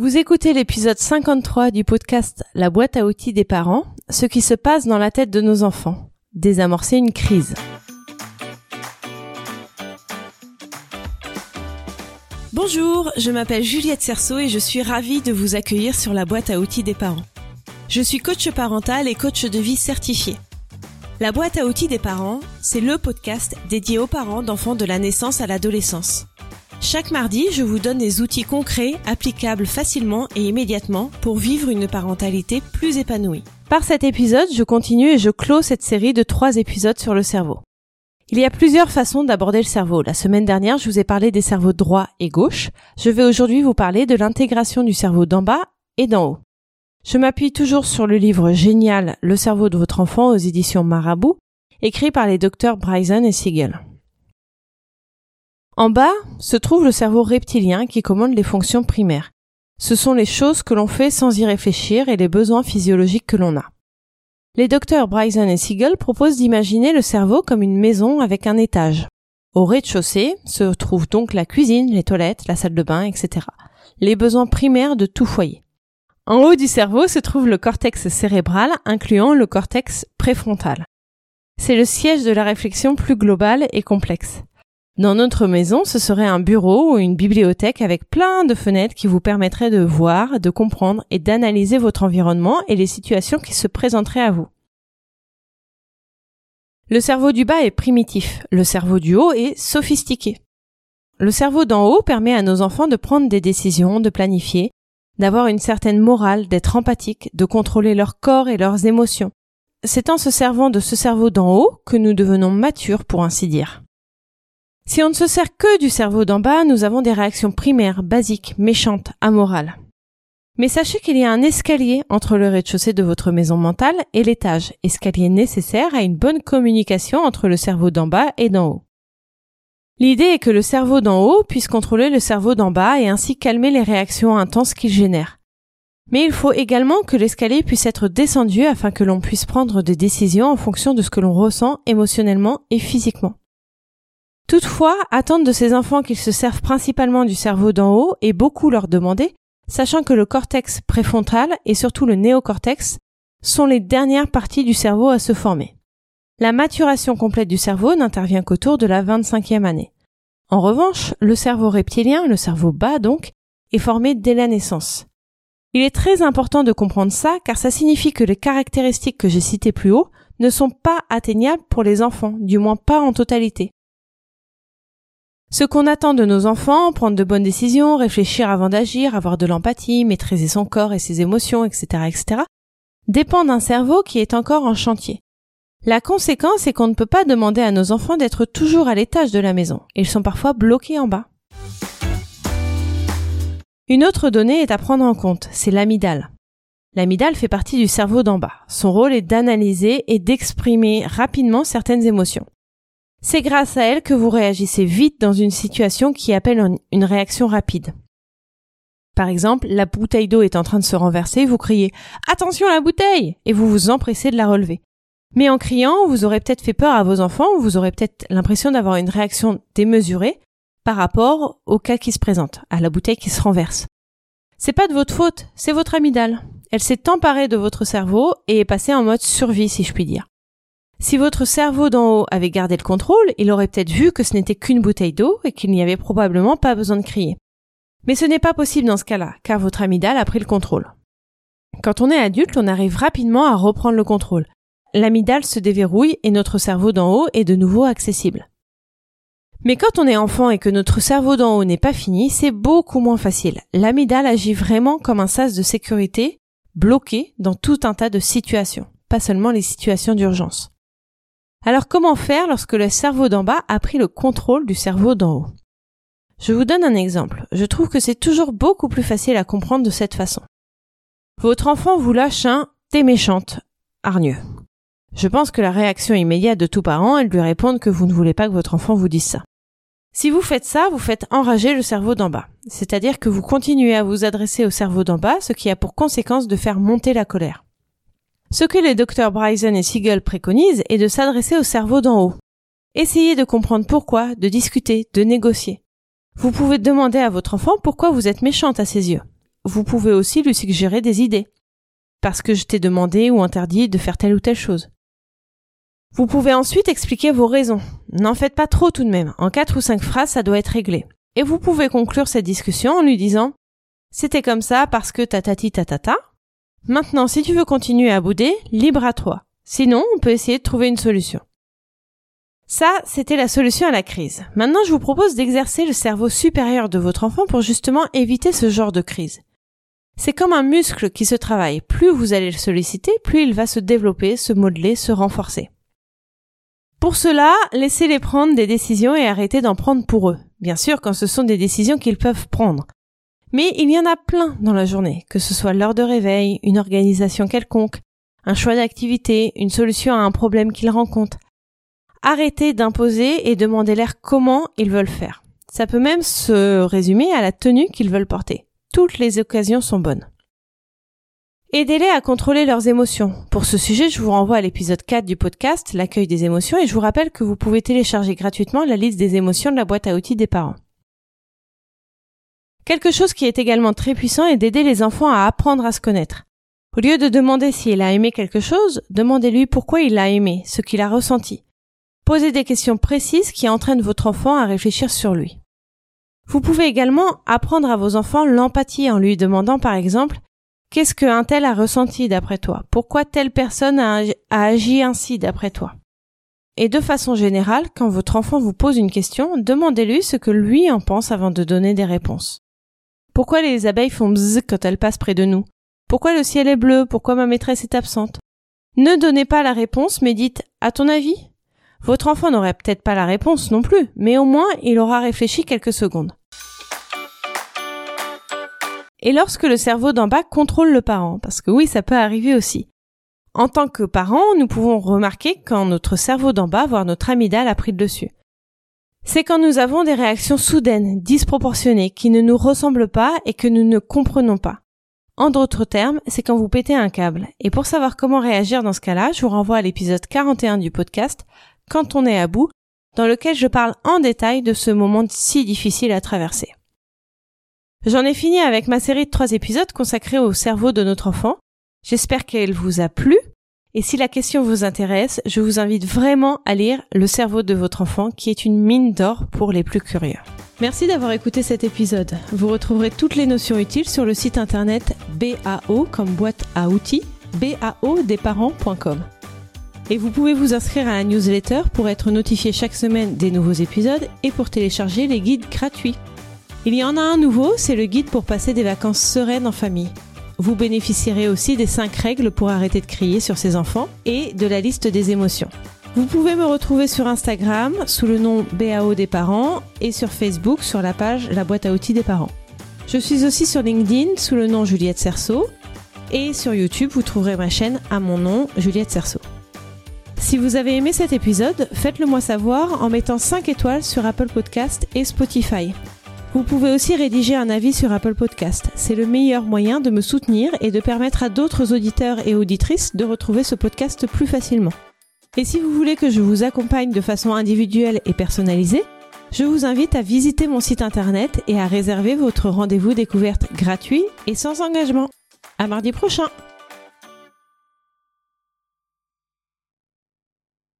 Vous écoutez l'épisode 53 du podcast La boîte à outils des parents, ce qui se passe dans la tête de nos enfants. Désamorcer une crise. Bonjour, je m'appelle Juliette Cerceau et je suis ravie de vous accueillir sur la boîte à outils des parents. Je suis coach parental et coach de vie certifié. La boîte à outils des parents, c'est le podcast dédié aux parents d'enfants de la naissance à l'adolescence. Chaque mardi, je vous donne des outils concrets, applicables facilement et immédiatement pour vivre une parentalité plus épanouie. Par cet épisode, je continue et je clôt cette série de trois épisodes sur le cerveau. Il y a plusieurs façons d'aborder le cerveau. La semaine dernière, je vous ai parlé des cerveaux droit et gauche. Je vais aujourd'hui vous parler de l'intégration du cerveau d'en bas et d'en haut. Je m'appuie toujours sur le livre génial Le cerveau de votre enfant aux éditions Marabout, écrit par les docteurs Bryson et Siegel. En bas se trouve le cerveau reptilien qui commande les fonctions primaires. Ce sont les choses que l'on fait sans y réfléchir et les besoins physiologiques que l'on a. Les docteurs Bryson et Siegel proposent d'imaginer le cerveau comme une maison avec un étage. Au rez-de-chaussée se trouvent donc la cuisine, les toilettes, la salle de bain, etc. Les besoins primaires de tout foyer. En haut du cerveau se trouve le cortex cérébral, incluant le cortex préfrontal. C'est le siège de la réflexion plus globale et complexe. Dans notre maison, ce serait un bureau ou une bibliothèque avec plein de fenêtres qui vous permettraient de voir, de comprendre et d'analyser votre environnement et les situations qui se présenteraient à vous. Le cerveau du bas est primitif, le cerveau du haut est sophistiqué. Le cerveau d'en haut permet à nos enfants de prendre des décisions, de planifier, d'avoir une certaine morale, d'être empathique, de contrôler leur corps et leurs émotions. C'est en se servant de ce cerveau d'en haut que nous devenons matures pour ainsi dire. Si on ne se sert que du cerveau d'en bas, nous avons des réactions primaires, basiques, méchantes, amorales. Mais sachez qu'il y a un escalier entre le rez-de-chaussée de votre maison mentale et l'étage, escalier nécessaire à une bonne communication entre le cerveau d'en bas et d'en haut. L'idée est que le cerveau d'en haut puisse contrôler le cerveau d'en bas et ainsi calmer les réactions intenses qu'il génère. Mais il faut également que l'escalier puisse être descendu afin que l'on puisse prendre des décisions en fonction de ce que l'on ressent émotionnellement et physiquement. Toutefois, attendre de ces enfants qu'ils se servent principalement du cerveau d'en haut et beaucoup leur demander, sachant que le cortex préfrontal et surtout le néocortex sont les dernières parties du cerveau à se former. La maturation complète du cerveau n'intervient qu'autour de la 25e année. En revanche, le cerveau reptilien, le cerveau bas donc, est formé dès la naissance. Il est très important de comprendre ça car ça signifie que les caractéristiques que j'ai citées plus haut ne sont pas atteignables pour les enfants, du moins pas en totalité. Ce qu'on attend de nos enfants, prendre de bonnes décisions, réfléchir avant d'agir, avoir de l'empathie, maîtriser son corps et ses émotions, etc., etc., dépend d'un cerveau qui est encore en chantier. La conséquence est qu'on ne peut pas demander à nos enfants d'être toujours à l'étage de la maison. Ils sont parfois bloqués en bas. Une autre donnée est à prendre en compte, c'est l'amidale. L'amidale fait partie du cerveau d'en bas. Son rôle est d'analyser et d'exprimer rapidement certaines émotions. C'est grâce à elle que vous réagissez vite dans une situation qui appelle une réaction rapide. Par exemple, la bouteille d'eau est en train de se renverser, vous criez Attention la bouteille et vous vous empressez de la relever. Mais en criant, vous aurez peut-être fait peur à vos enfants, ou vous aurez peut-être l'impression d'avoir une réaction démesurée par rapport au cas qui se présente, à la bouteille qui se renverse. C'est pas de votre faute, c'est votre amygdale. Elle s'est emparée de votre cerveau et est passée en mode survie, si je puis dire. Si votre cerveau d'en haut avait gardé le contrôle, il aurait peut-être vu que ce n'était qu'une bouteille d'eau et qu'il n'y avait probablement pas besoin de crier. Mais ce n'est pas possible dans ce cas-là, car votre amygdale a pris le contrôle. Quand on est adulte, on arrive rapidement à reprendre le contrôle. L'amygdale se déverrouille et notre cerveau d'en haut est de nouveau accessible. Mais quand on est enfant et que notre cerveau d'en haut n'est pas fini, c'est beaucoup moins facile. L'amygdale agit vraiment comme un sas de sécurité, bloqué dans tout un tas de situations, pas seulement les situations d'urgence. Alors comment faire lorsque le cerveau d'en bas a pris le contrôle du cerveau d'en haut? Je vous donne un exemple. Je trouve que c'est toujours beaucoup plus facile à comprendre de cette façon. Votre enfant vous lâche un t'es méchante, hargneux. Je pense que la réaction immédiate de tout parent est de lui répondre que vous ne voulez pas que votre enfant vous dise ça. Si vous faites ça, vous faites enrager le cerveau d'en bas. C'est-à-dire que vous continuez à vous adresser au cerveau d'en bas, ce qui a pour conséquence de faire monter la colère. Ce que les docteurs Bryson et Siegel préconisent est de s'adresser au cerveau d'en haut. Essayez de comprendre pourquoi, de discuter, de négocier. Vous pouvez demander à votre enfant pourquoi vous êtes méchante à ses yeux. vous pouvez aussi lui suggérer des idées. Parce que je t'ai demandé ou interdit de faire telle ou telle chose. Vous pouvez ensuite expliquer vos raisons. N'en faites pas trop tout de même. En quatre ou cinq phrases, ça doit être réglé. Et vous pouvez conclure cette discussion en lui disant C'était comme ça parce que tatati tatata. Maintenant, si tu veux continuer à bouder, libre à toi. Sinon, on peut essayer de trouver une solution. Ça, c'était la solution à la crise. Maintenant, je vous propose d'exercer le cerveau supérieur de votre enfant pour justement éviter ce genre de crise. C'est comme un muscle qui se travaille. Plus vous allez le solliciter, plus il va se développer, se modeler, se renforcer. Pour cela, laissez-les prendre des décisions et arrêtez d'en prendre pour eux. Bien sûr, quand ce sont des décisions qu'ils peuvent prendre. Mais il y en a plein dans la journée, que ce soit l'heure de réveil, une organisation quelconque, un choix d'activité, une solution à un problème qu'ils rencontrent. Arrêtez d'imposer et demandez-leur comment ils veulent faire. Ça peut même se résumer à la tenue qu'ils veulent porter. Toutes les occasions sont bonnes. Aidez-les à contrôler leurs émotions. Pour ce sujet, je vous renvoie à l'épisode 4 du podcast, l'accueil des émotions, et je vous rappelle que vous pouvez télécharger gratuitement la liste des émotions de la boîte à outils des parents. Quelque chose qui est également très puissant est d'aider les enfants à apprendre à se connaître. Au lieu de demander s'il a aimé quelque chose, demandez-lui pourquoi il l'a aimé, ce qu'il a ressenti. Posez des questions précises qui entraînent votre enfant à réfléchir sur lui. Vous pouvez également apprendre à vos enfants l'empathie en lui demandant par exemple Qu'est-ce qu'un tel a ressenti d'après toi? Pourquoi telle personne a, agi ainsi d'après toi? Et de façon générale, quand votre enfant vous pose une question, demandez-lui ce que lui en pense avant de donner des réponses. Pourquoi les abeilles font bzzz quand elles passent près de nous? Pourquoi le ciel est bleu? Pourquoi ma maîtresse est absente? Ne donnez pas la réponse, mais dites à ton avis? Votre enfant n'aurait peut-être pas la réponse non plus, mais au moins il aura réfléchi quelques secondes. Et lorsque le cerveau d'en bas contrôle le parent, parce que oui, ça peut arriver aussi. En tant que parent, nous pouvons remarquer quand notre cerveau d'en bas, voire notre amygdale, a pris le dessus. C'est quand nous avons des réactions soudaines, disproportionnées, qui ne nous ressemblent pas et que nous ne comprenons pas. En d'autres termes, c'est quand vous pétez un câble. Et pour savoir comment réagir dans ce cas-là, je vous renvoie à l'épisode 41 du podcast quand on est à bout, dans lequel je parle en détail de ce moment si difficile à traverser. J'en ai fini avec ma série de trois épisodes consacrés au cerveau de notre enfant. J'espère qu'elle vous a plu. Et si la question vous intéresse, je vous invite vraiment à lire Le cerveau de votre enfant, qui est une mine d'or pour les plus curieux. Merci d'avoir écouté cet épisode. Vous retrouverez toutes les notions utiles sur le site internet BAO comme boîte à outils, baodesparents.com. Et vous pouvez vous inscrire à la newsletter pour être notifié chaque semaine des nouveaux épisodes et pour télécharger les guides gratuits. Il y en a un nouveau, c'est le guide pour passer des vacances sereines en famille. Vous bénéficierez aussi des 5 règles pour arrêter de crier sur ses enfants et de la liste des émotions. Vous pouvez me retrouver sur Instagram sous le nom BAO des parents et sur Facebook sur la page La boîte à outils des parents. Je suis aussi sur LinkedIn sous le nom Juliette Cerceau et sur YouTube vous trouverez ma chaîne à mon nom Juliette Cerceau. Si vous avez aimé cet épisode, faites-le moi savoir en mettant 5 étoiles sur Apple Podcast et Spotify. Vous pouvez aussi rédiger un avis sur Apple Podcast. C'est le meilleur moyen de me soutenir et de permettre à d'autres auditeurs et auditrices de retrouver ce podcast plus facilement. Et si vous voulez que je vous accompagne de façon individuelle et personnalisée, je vous invite à visiter mon site internet et à réserver votre rendez-vous découverte gratuit et sans engagement. À mardi prochain!